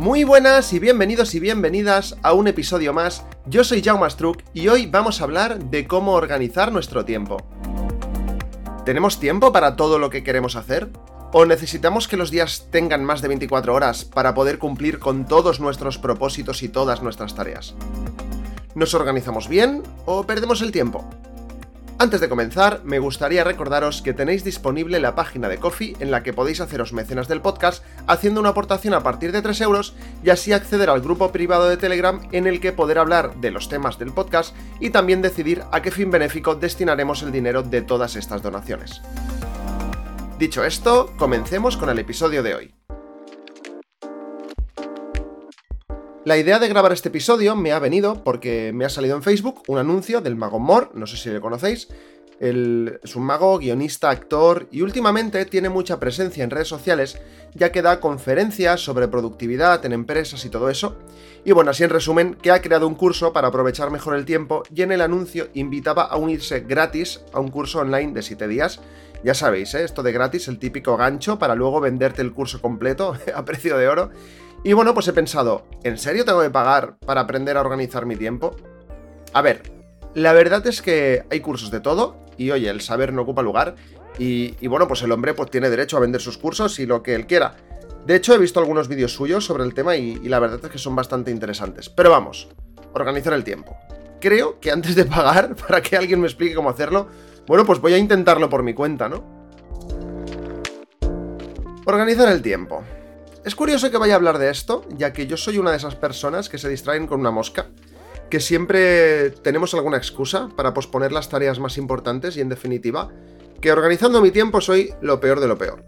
Muy buenas y bienvenidos y bienvenidas a un episodio más. Yo soy Jaume Struck y hoy vamos a hablar de cómo organizar nuestro tiempo. ¿Tenemos tiempo para todo lo que queremos hacer? ¿O necesitamos que los días tengan más de 24 horas para poder cumplir con todos nuestros propósitos y todas nuestras tareas? ¿Nos organizamos bien o perdemos el tiempo? Antes de comenzar, me gustaría recordaros que tenéis disponible la página de Coffee en la que podéis haceros mecenas del podcast haciendo una aportación a partir de 3 euros y así acceder al grupo privado de Telegram en el que poder hablar de los temas del podcast y también decidir a qué fin benéfico destinaremos el dinero de todas estas donaciones. Dicho esto, comencemos con el episodio de hoy. La idea de grabar este episodio me ha venido porque me ha salido en Facebook un anuncio del mago Mor, no sé si le conocéis. es un mago, guionista, actor y últimamente tiene mucha presencia en redes sociales ya que da conferencias sobre productividad en empresas y todo eso. Y bueno, así en resumen, que ha creado un curso para aprovechar mejor el tiempo y en el anuncio invitaba a unirse gratis a un curso online de 7 días. Ya sabéis, ¿eh? esto de gratis, el típico gancho para luego venderte el curso completo a precio de oro. Y bueno, pues he pensado, ¿en serio tengo que pagar para aprender a organizar mi tiempo? A ver, la verdad es que hay cursos de todo y oye, el saber no ocupa lugar y, bueno, pues el hombre pues tiene derecho a vender sus cursos y lo que él quiera. De hecho, he visto algunos vídeos suyos sobre el tema y, y la verdad es que son bastante interesantes. Pero vamos, organizar el tiempo. Creo que antes de pagar, para que alguien me explique cómo hacerlo, bueno, pues voy a intentarlo por mi cuenta, ¿no? Organizar el tiempo. Es curioso que vaya a hablar de esto, ya que yo soy una de esas personas que se distraen con una mosca, que siempre tenemos alguna excusa para posponer las tareas más importantes y en definitiva, que organizando mi tiempo soy lo peor de lo peor.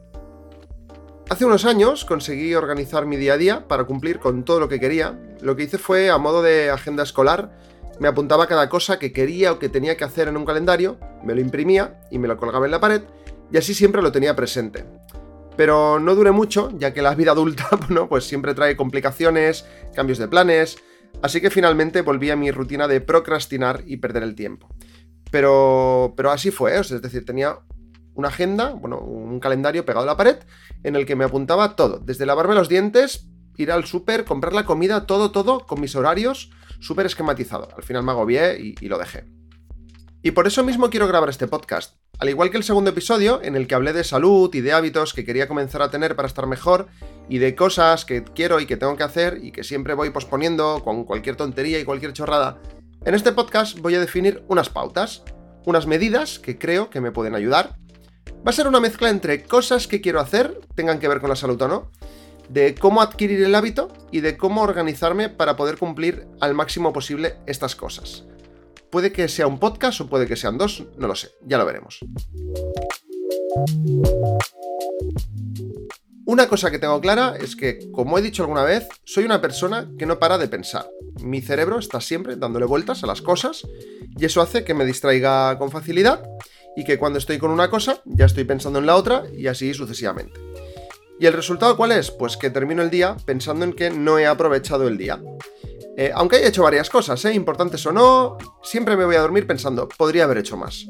Hace unos años conseguí organizar mi día a día para cumplir con todo lo que quería. Lo que hice fue, a modo de agenda escolar, me apuntaba cada cosa que quería o que tenía que hacer en un calendario, me lo imprimía y me lo colgaba en la pared, y así siempre lo tenía presente. Pero no dure mucho, ya que la vida adulta pues siempre trae complicaciones, cambios de planes, así que finalmente volví a mi rutina de procrastinar y perder el tiempo. Pero, pero así fue, es decir, tenía una agenda, bueno, un calendario pegado a la pared en el que me apuntaba todo, desde lavarme los dientes, ir al súper, comprar la comida, todo, todo, con mis horarios, súper esquematizado. Al final me agobié y lo dejé. Y por eso mismo quiero grabar este podcast. Al igual que el segundo episodio, en el que hablé de salud y de hábitos que quería comenzar a tener para estar mejor, y de cosas que quiero y que tengo que hacer y que siempre voy posponiendo con cualquier tontería y cualquier chorrada, en este podcast voy a definir unas pautas, unas medidas que creo que me pueden ayudar. Va a ser una mezcla entre cosas que quiero hacer, tengan que ver con la salud o no, de cómo adquirir el hábito y de cómo organizarme para poder cumplir al máximo posible estas cosas. Puede que sea un podcast o puede que sean dos, no lo sé, ya lo veremos. Una cosa que tengo clara es que, como he dicho alguna vez, soy una persona que no para de pensar. Mi cerebro está siempre dándole vueltas a las cosas y eso hace que me distraiga con facilidad y que cuando estoy con una cosa ya estoy pensando en la otra y así sucesivamente. ¿Y el resultado cuál es? Pues que termino el día pensando en que no he aprovechado el día. Eh, aunque haya hecho varias cosas, ¿eh? importantes o no, siempre me voy a dormir pensando, podría haber hecho más.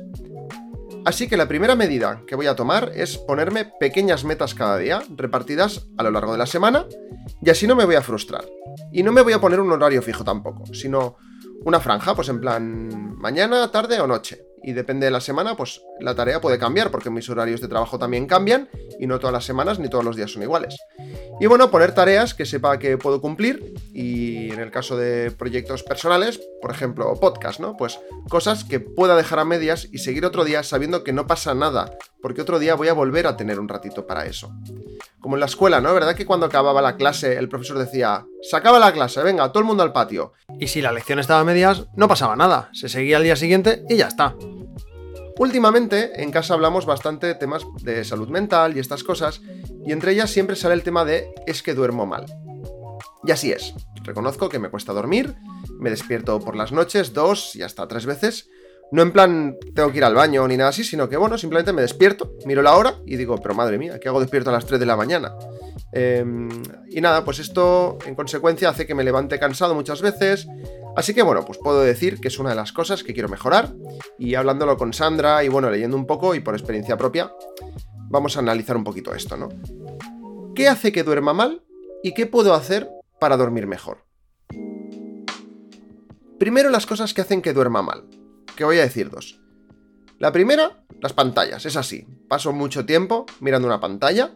Así que la primera medida que voy a tomar es ponerme pequeñas metas cada día, repartidas a lo largo de la semana, y así no me voy a frustrar. Y no me voy a poner un horario fijo tampoco, sino una franja, pues en plan mañana, tarde o noche y depende de la semana, pues la tarea puede cambiar porque mis horarios de trabajo también cambian y no todas las semanas ni todos los días son iguales. Y bueno, poner tareas que sepa que puedo cumplir y en el caso de proyectos personales, por ejemplo, podcast, ¿no? Pues cosas que pueda dejar a medias y seguir otro día sabiendo que no pasa nada, porque otro día voy a volver a tener un ratito para eso. Como en la escuela, ¿no? ¿Verdad que cuando acababa la clase el profesor decía, se acaba la clase, venga, todo el mundo al patio? Y si la lección estaba a medias, no pasaba nada, se seguía al día siguiente y ya está. Últimamente en casa hablamos bastante de temas de salud mental y estas cosas, y entre ellas siempre sale el tema de es que duermo mal. Y así es. reconozco que me cuesta dormir, me despierto por las noches dos y hasta tres veces. No en plan tengo que ir al baño ni nada así, sino que bueno, simplemente me despierto, miro la hora y digo, pero madre mía, ¿qué hago despierto a las 3 de la mañana? Em, y nada, pues esto en consecuencia hace que me levante cansado muchas veces. Así que bueno, pues puedo decir que es una de las cosas que quiero mejorar. Y hablándolo con Sandra y bueno, leyendo un poco y por experiencia propia, vamos a analizar un poquito esto, ¿no? ¿Qué hace que duerma mal y qué puedo hacer para dormir mejor? Primero las cosas que hacen que duerma mal, que voy a decir dos. La primera, las pantallas, es así. Paso mucho tiempo mirando una pantalla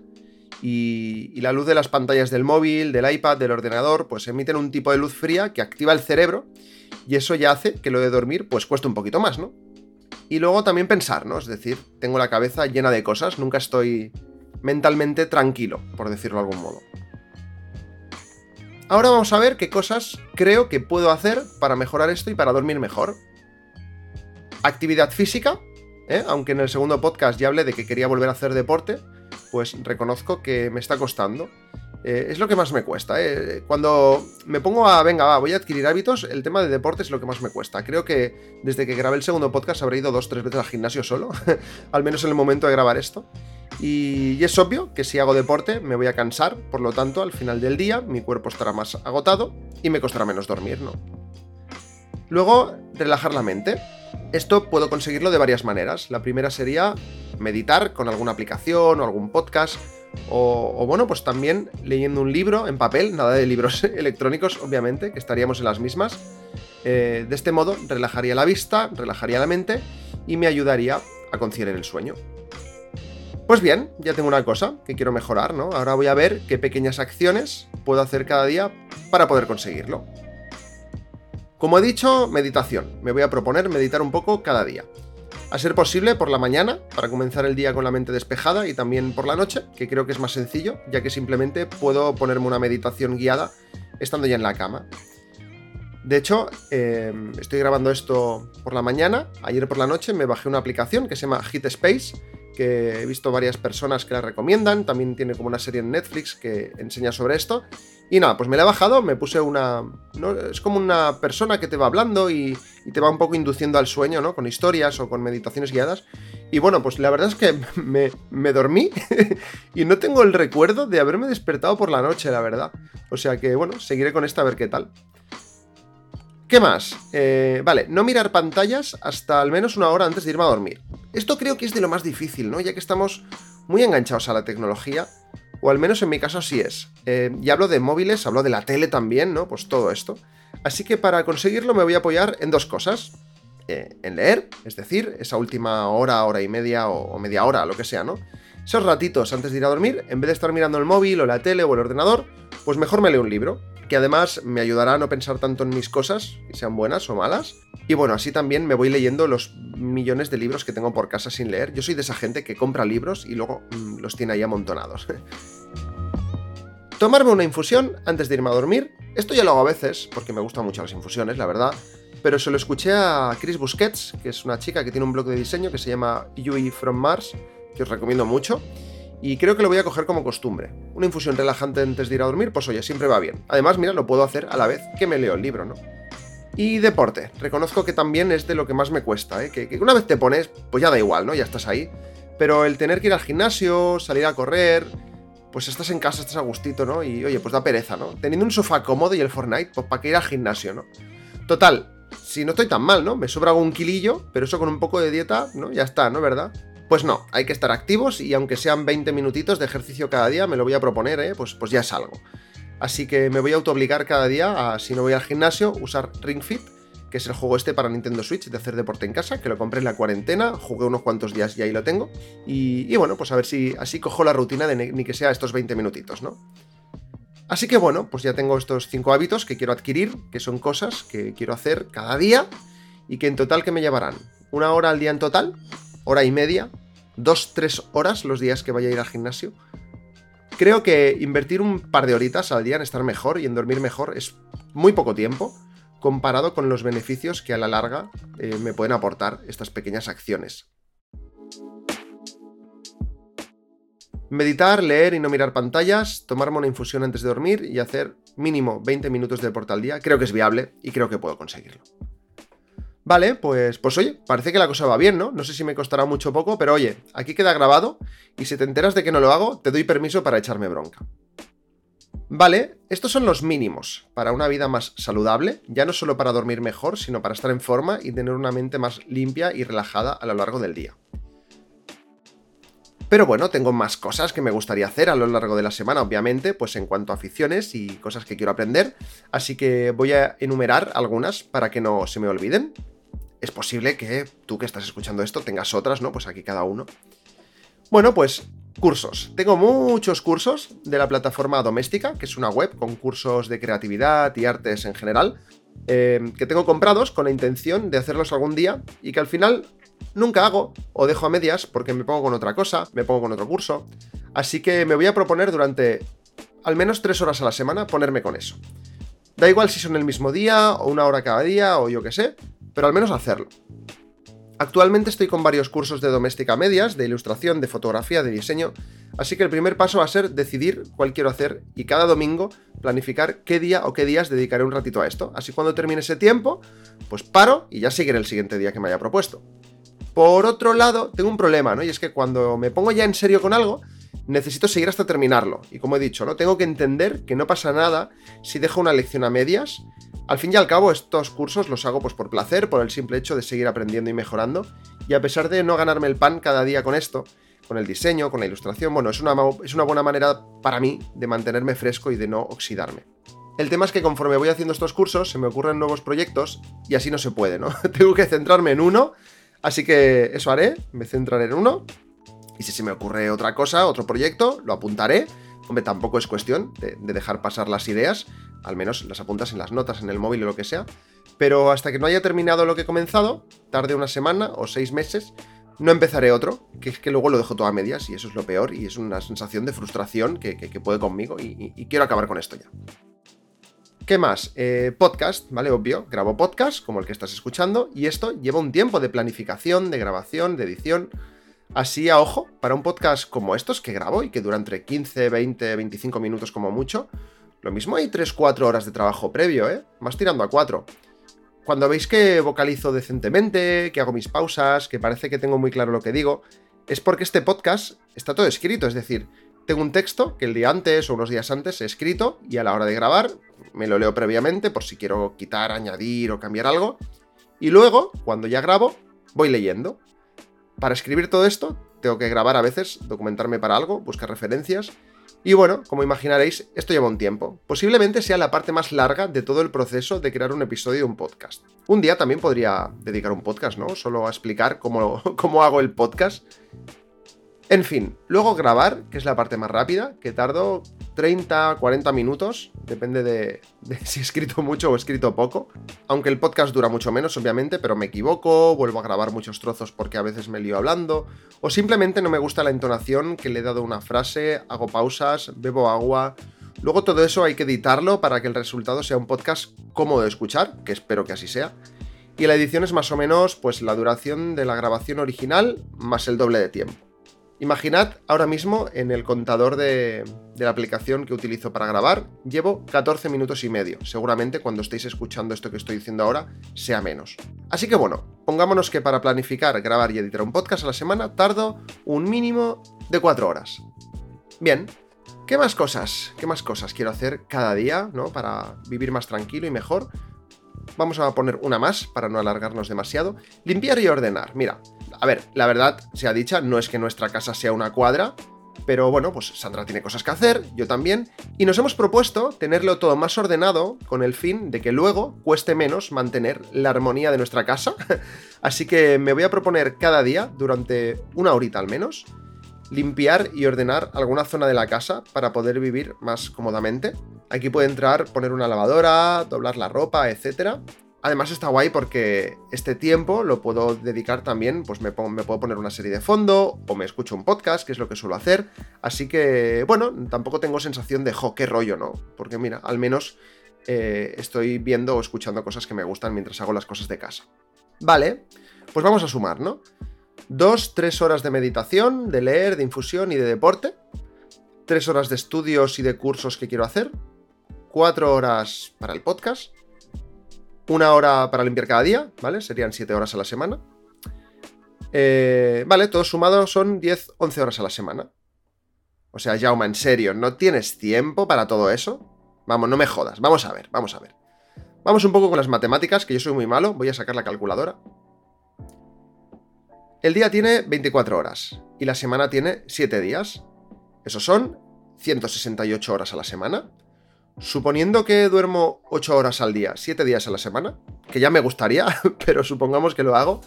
y, la luz de las pantallas del móvil, del iPad, del ordenador, pues emiten un tipo de luz fría que activa el cerebro y eso ya hace que lo de dormir pues cueste un poquito más, ¿no? Y luego también pensar, ¿no? Es decir, tengo la cabeza llena de cosas, nunca estoy mentalmente tranquilo, por decirlo de algún modo. Ahora vamos a ver qué cosas creo que puedo hacer para mejorar esto y para dormir mejor. Actividad física, ¿eh? aunque en el segundo podcast ya hablé de que quería volver a hacer deporte, pues reconozco que me está costando. Eh, es lo que más me cuesta. Eh. Cuando me pongo a, venga, va, voy a adquirir hábitos, el tema de deporte es lo que más me cuesta. Creo que desde que grabé el segundo podcast habré ido dos, tres veces al gimnasio solo, al menos en el momento de grabar esto. Y, es obvio que si hago deporte me voy a cansar, por lo tanto, al final del día mi cuerpo estará más agotado y me costará menos dormir, ¿no? Luego, relajar la mente. Esto puedo conseguirlo de varias maneras. La primera sería meditar con alguna aplicación o algún podcast. O, bueno, pues también leyendo un libro en papel, nada de libros electrónicos, obviamente, que estaríamos en las mismas. Eh, de este modo, relajaría la vista, relajaría la mente y me ayudaría a conciliar el sueño. Pues bien, ya tengo una cosa que quiero mejorar, ¿no? Ahora voy a ver qué pequeñas acciones puedo hacer cada día para poder conseguirlo. Como he dicho, meditación. Me voy a proponer meditar un poco cada día. A ser posible por la mañana, para comenzar el día con la mente despejada, y también por la noche, que creo que es más sencillo, ya que simplemente puedo ponerme una meditación guiada estando ya en la cama. De hecho, em, estoy grabando esto por la mañana. Ayer por la noche me bajé una aplicación que se llama Hit Space que he visto varias personas que la recomiendan, también tiene como una serie en Netflix que enseña sobre esto. Y nada, pues me la he bajado, me puse una... Es como una persona que te va hablando y, te va un poco induciendo al sueño, ¿no? Con historias o con meditaciones guiadas. Y bueno, pues la verdad es que me, dormí y no tengo el recuerdo de haberme despertado por la noche, la verdad. O sea que bueno, seguiré con esta a ver qué tal. ¿Qué más? Eh, vale, no mirar pantallas hasta al menos una hora antes de irme a dormir. Esto creo que es de lo más difícil, ¿no? Ya que estamos muy enganchados a la tecnología, o al menos en mi caso así es. Eh, y hablo de móviles, hablo de la tele también, ¿no? Pues todo esto. Así que para conseguirlo me voy a apoyar en dos cosas. Eh, en leer, es decir, esa última hora, hora y media o, media hora, lo que sea, ¿no? Esos ratitos antes de ir a dormir, en vez de estar mirando el móvil o la tele o el ordenador, pues mejor me leo un libro que además me ayudará a no pensar tanto en mis cosas, sean buenas o malas. Y bueno, así también me voy leyendo los millones de libros que tengo por casa sin leer. Yo soy de esa gente que compra libros y luego mm, los tiene ahí amontonados. Tomarme una infusión antes de irme a dormir. Esto ya lo hago a veces, porque me gustan mucho las infusiones, la verdad. Pero se lo escuché a Chris Busquets, que es una chica que tiene un blog de diseño que se llama Yui from Mars, que os recomiendo mucho. Y creo que lo voy a coger como costumbre. Una infusión relajante antes de ir a dormir, pues oye, siempre va bien. Además, mira, lo puedo hacer a la vez que me leo el libro, ¿no? Y deporte. Reconozco que también es de lo que más me cuesta, ¿eh? Que, una vez te pones, pues ya da igual, ¿no? Ya estás ahí. Pero el tener que ir al gimnasio, salir a correr, pues estás en casa, estás a gustito, ¿no? Y oye, pues da pereza, ¿no? Teniendo un sofá cómodo y el Fortnite, pues para qué ir al gimnasio, ¿no? Total, si no estoy tan mal, ¿no? Me sobra algún kilillo, pero eso con un poco de dieta, ¿no? Ya está, ¿no? ¿Verdad? Pues no, hay que estar activos y aunque sean 20 minutitos de ejercicio cada día, me lo voy a proponer, ¿eh? pues, pues ya es algo. Así que me voy a autoobligar cada día a, si no voy al gimnasio, usar Ring Fit, que es el juego este para Nintendo Switch de hacer deporte en casa, que lo compré en la cuarentena, jugué unos cuantos días y ahí lo tengo. Y, bueno, pues a ver si así cojo la rutina de ni que sea estos 20 minutitos, ¿no? Así que bueno, pues ya tengo estos 5 hábitos que quiero adquirir, que son cosas que quiero hacer cada día y que en total que me llevarán una hora al día en total, hora y media, dos, tres horas los días que vaya a ir al gimnasio. Creo que invertir un par de horitas al día en estar mejor y en dormir mejor es muy poco tiempo comparado con los beneficios que a la larga eh, me pueden aportar estas pequeñas acciones. Meditar, leer y no mirar pantallas, tomarme una infusión antes de dormir y hacer mínimo 20 minutos de deporte al día, creo que es viable y creo que puedo conseguirlo. Vale, pues, pues oye, parece que la cosa va bien, ¿no? No sé si me costará mucho o poco, pero oye, aquí queda grabado y si te enteras de que no lo hago, te doy permiso para echarme bronca. Vale, estos son los mínimos para una vida más saludable, ya no solo para dormir mejor, sino para estar en forma y tener una mente más limpia y relajada a lo largo del día. Pero bueno, tengo más cosas que me gustaría hacer a lo largo de la semana, obviamente, pues en cuanto a aficiones y cosas que quiero aprender, así que voy a enumerar algunas para que no se me olviden. Es posible que tú que estás escuchando esto tengas otras, ¿no? Pues aquí cada uno. Bueno, pues cursos. Tengo muchos cursos de la plataforma Doméstica, que es una web con cursos de creatividad y artes en general, eh, que tengo comprados con la intención de hacerlos algún día y que al final nunca hago o dejo a medias porque me pongo con otra cosa, me pongo con otro curso. Así que me voy a proponer durante al menos tres horas a la semana ponerme con eso. Da igual si son el mismo día o una hora cada día o yo qué sé, pero al menos hacerlo. Actualmente estoy con varios cursos de doméstica medias, de ilustración, de fotografía, de diseño, así que el primer paso va a ser decidir cuál quiero hacer y cada domingo planificar qué día o qué días dedicaré un ratito a esto. Así cuando termine ese tiempo, pues paro y ya seguiré el siguiente día que me haya propuesto. Por otro lado, tengo un problema, ¿no? Y es que cuando me pongo ya en serio con algo, necesito seguir hasta terminarlo. Y como he dicho, ¿no? Tengo que entender que no pasa nada si dejo una lección a medias al fin y al cabo, estos cursos los hago pues por placer, por el simple hecho de seguir aprendiendo y mejorando. Y a pesar de no ganarme el pan cada día con esto, con el diseño, con la ilustración, bueno, es una, es una buena manera para mí de mantenerme fresco y de no oxidarme. El tema es que conforme voy haciendo estos cursos, se me ocurren nuevos proyectos y así no se puede, ¿no? Tengo que centrarme en uno, así que eso haré, me centraré en uno. Y si se me ocurre otra cosa, otro proyecto, lo apuntaré. Hombre, tampoco es cuestión de dejar pasar las ideas, al menos las apuntas en las notas, en el móvil o lo que sea, pero hasta que no haya terminado lo que he comenzado, tarde una semana o seis meses, no empezaré otro, que es que luego lo dejo todo a medias y eso es lo peor y es una sensación de frustración que, puede conmigo y, quiero acabar con esto ya. ¿Qué más? Eh, podcast, ¿vale? Obvio, grabo podcast como el que estás escuchando y esto lleva un tiempo de planificación, de grabación, de edición. Así a ojo, para un podcast como estos que grabo y que dura entre 15, 20, 25 minutos como mucho, lo mismo hay 3-4 horas de trabajo previo, ¿eh? Más tirando a 4. Cuando veis que vocalizo decentemente, que hago mis pausas, que parece que tengo muy claro lo que digo, es porque este podcast está todo escrito, es decir, tengo un texto que el día antes o unos días antes he escrito y a la hora de grabar me lo leo previamente por si quiero quitar, añadir o cambiar algo. Y luego, cuando ya grabo, voy leyendo. Para escribir todo esto, tengo que grabar a veces, documentarme para algo, buscar referencias y bueno, como imaginaréis, esto lleva un tiempo. Posiblemente sea la parte más larga de todo el proceso de crear un episodio de un podcast. Un día también podría dedicar un podcast, ¿no? Solo a explicar cómo, cómo hago el podcast. En fin, luego grabar, que es la parte más rápida, que tardo 30, 40 minutos, depende de, si he escrito mucho o he escrito poco. Aunque el podcast dura mucho menos, obviamente, pero me equivoco, vuelvo a grabar muchos trozos porque a veces me lío hablando, o simplemente no me gusta la entonación que le he dado a una frase, hago pausas, bebo agua. Luego todo eso hay que editarlo para que el resultado sea un podcast cómodo de escuchar, que espero que así sea. Y la edición es más o menos pues la duración de la grabación original más el doble de tiempo. Imaginad ahora mismo en el contador de, la aplicación que utilizo para grabar, llevo 14 minutos y medio. Seguramente cuando estéis escuchando esto que estoy diciendo ahora sea menos. Así que bueno, pongámonos que para planificar, grabar y editar un podcast a la semana tardo un mínimo de 4 horas. Bien, ¿qué más cosas? ¿Qué más cosas quiero hacer cada día, ¿no? Para vivir más tranquilo y mejor. Vamos a poner una más para no alargarnos demasiado. Limpiar y ordenar. Mira, a ver, la verdad sea dicha, no es que nuestra casa sea una cuadra, pero bueno, pues Sandra tiene cosas que hacer, yo también, y nos hemos propuesto tenerlo todo más ordenado con el fin de que luego cueste menos mantener la armonía de nuestra casa. Así que me voy a proponer cada día, durante una horita al menos, limpiar y ordenar alguna zona de la casa para poder vivir más cómodamente. Aquí puede entrar poner una lavadora, doblar la ropa, etc. Además está guay porque este tiempo lo puedo dedicar también, pues me, puedo poner una serie de fondo o me escucho un podcast, que es lo que suelo hacer. Así que, bueno, tampoco tengo sensación de, jo, qué rollo, ¿no? Porque mira, al menos eh, estoy viendo o escuchando cosas que me gustan mientras hago las cosas de casa. Vale, pues vamos a sumar, ¿no? 2, 3 horas de meditación, de leer, de infusión y de deporte. 3 horas de estudios y de cursos que quiero hacer. 4 horas para el podcast. Una hora para limpiar cada día, ¿vale? Serían 7 horas a la semana. Eh, vale, todo sumado son 10, 11 horas a la semana. O sea, Jauma, en serio, ¿no tienes tiempo para todo eso? Vamos, no me jodas. Vamos a ver, vamos a ver. Vamos un poco con las matemáticas, que yo soy muy malo. Voy a sacar la calculadora. El día tiene 24 horas y la semana tiene 7 días. Esos son 168 horas a la semana. Suponiendo que duermo 8 horas al día, 7 días a la semana, que ya me gustaría, pero supongamos que lo hago,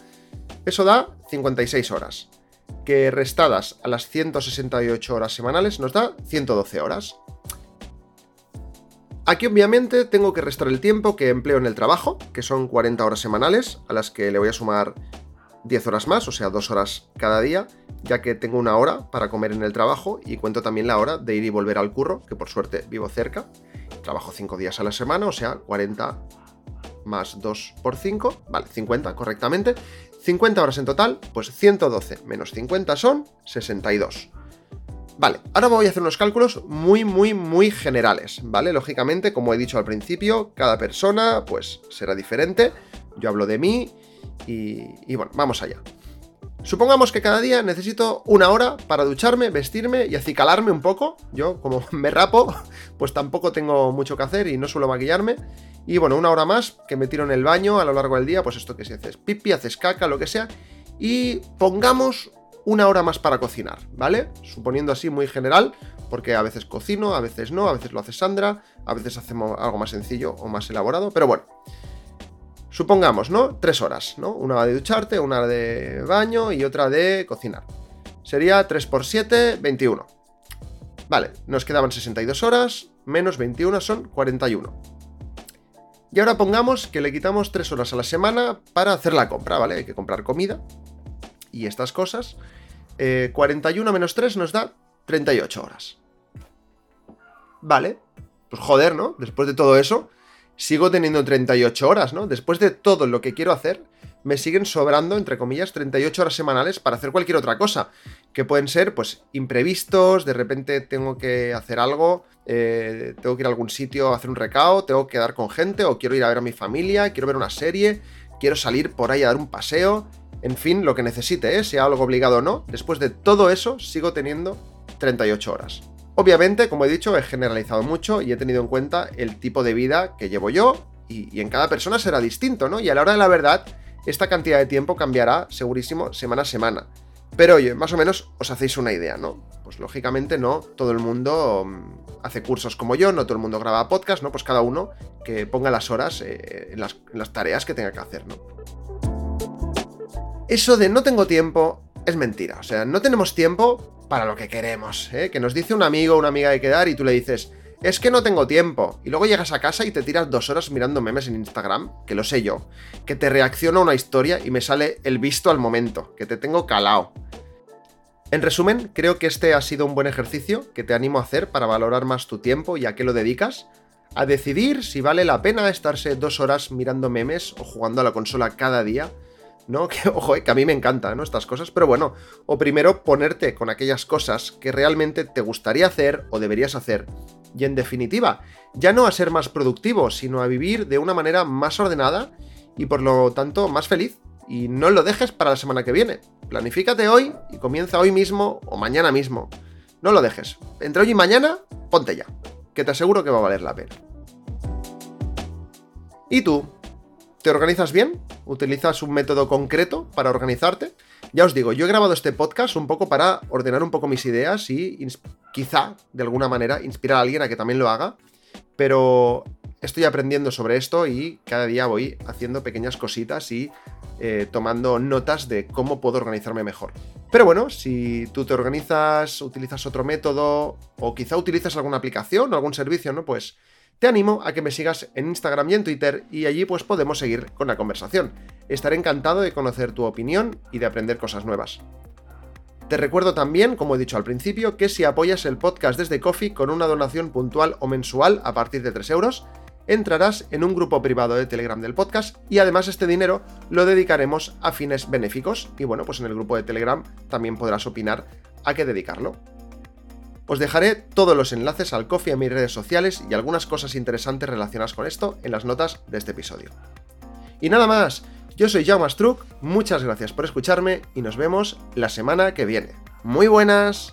eso da 56 horas, que restadas a las 168 horas semanales nos da 112 horas. Aquí obviamente tengo que restar el tiempo que empleo en el trabajo, que son 40 horas semanales, a las que le voy a sumar 10 horas más, o sea, 2 horas cada día, ya que tengo una hora para comer en el trabajo y cuento también la hora de ir y volver al curro, que por suerte vivo cerca. Trabajo 5 días a la semana, o sea, 40 más 2 por 5, vale, 50 correctamente. 50 horas en total, pues 112 menos 50 son 62. Vale, ahora voy a hacer unos cálculos muy, muy, muy generales, ¿vale? Lógicamente, como he dicho al principio, cada persona pues será diferente. Yo hablo de mí y, bueno, vamos allá. Supongamos que cada día necesito una hora para ducharme, vestirme y acicalarme un poco. Yo, como me rapo, pues tampoco tengo mucho que hacer y no suelo maquillarme. Y bueno, una hora más que me tiro en el baño a lo largo del día, pues esto que si haces pipi, haces caca, lo que sea. Y pongamos una hora más para cocinar, ¿vale? Suponiendo así muy general, porque a veces cocino, a veces no, a veces lo hace Sandra, a veces hacemos algo más sencillo o más elaborado, pero bueno. Supongamos, ¿no? Tres horas, ¿no? Una de ducharte, una de baño y otra de cocinar. Sería 3 por 7, 21. Vale, nos quedaban 62 horas, menos 21 son 41. Y ahora pongamos que le quitamos 3 horas a la semana para hacer la compra, ¿vale? Hay que comprar comida y estas cosas. 41 eh, menos 3 nos da 38 horas. Vale, pues joder, ¿no? Después de todo eso, sigo teniendo 38 horas, ¿no? Después de todo lo que quiero hacer, me siguen sobrando, entre comillas, 38 horas semanales para hacer cualquier otra cosa. Que pueden ser, pues, imprevistos, de repente tengo que hacer algo, eh, tengo que ir a algún sitio a hacer un recao, tengo que quedar con gente, o quiero ir a ver a mi familia, quiero ver una serie, quiero salir por ahí a dar un paseo, en fin, lo que necesite, ¿eh? sea algo obligado o no. Después de todo eso, sigo teniendo 38 horas. Obviamente, como he dicho, he generalizado mucho y he tenido en cuenta el tipo de vida que llevo yo y, en cada persona será distinto, ¿no? Y a la hora de la verdad, esta cantidad de tiempo cambiará segurísimo semana a semana. Pero oye, más o menos os hacéis una idea, ¿no? Pues lógicamente no todo el mundo mm, hace cursos como yo, no todo el mundo graba podcast, ¿no? Pues cada uno que ponga las horas eh, en, las, en las tareas que tenga que hacer, ¿no? Eso de no tengo tiempo es mentira. O sea, no tenemos tiempo para lo que queremos, ¿eh? Que nos dice un amigo o una amiga de quedar y tú le dices, es que no tengo tiempo. Y luego llegas a casa y te tiras dos horas mirando memes en Instagram, que lo sé yo, que te reacciona una historia y me sale el visto al momento, que te tengo calao. En resumen, creo que este ha sido un buen ejercicio que te animo a hacer para valorar más tu tiempo y a qué lo dedicas, a decidir si vale la pena estarse dos horas mirando memes o jugando a la consola cada día ¿no? Que, ojo, eh, que a mí me encantan, ¿no? Estas cosas, pero bueno, o primero ponerte con aquellas cosas que realmente te gustaría hacer o deberías hacer. Y en definitiva, ya no a ser más productivo, sino a vivir de una manera más ordenada y por lo tanto más feliz. Y no lo dejes para la semana que viene. Planifícate hoy y comienza hoy mismo o mañana mismo. No lo dejes. Entre hoy y mañana, ponte ya. Que te aseguro que va a valer la pena. ¿Y tú? ¿Te organizas bien? ¿Utilizas un método concreto para organizarte? Ya os digo, yo he grabado este podcast un poco para ordenar un poco mis ideas y quizá, de alguna manera, inspirar a alguien a que también lo haga. Pero estoy aprendiendo sobre esto y cada día voy haciendo pequeñas cositas y eh, tomando notas de cómo puedo organizarme mejor. Pero bueno, si tú te organizas, utilizas otro método o quizá utilizas alguna aplicación o algún servicio, ¿no? Pues te animo a que me sigas en Instagram y en Twitter y allí pues podemos seguir con la conversación. Estaré encantado de conocer tu opinión y de aprender cosas nuevas. Te recuerdo también, como he dicho al principio, que si apoyas el podcast desde Coffee con una donación puntual o mensual a partir de 3 euros, entrarás en un grupo privado de Telegram del podcast y además este dinero lo dedicaremos a fines benéficos y bueno, pues en el grupo de Telegram también podrás opinar a qué dedicarlo. Os dejaré todos los enlaces al coffee a mis redes sociales y algunas cosas interesantes relacionadas con esto en las notas de este episodio. Y nada más, yo soy Jaume Struck, muchas gracias por escucharme y nos vemos la semana que viene. Muy buenas.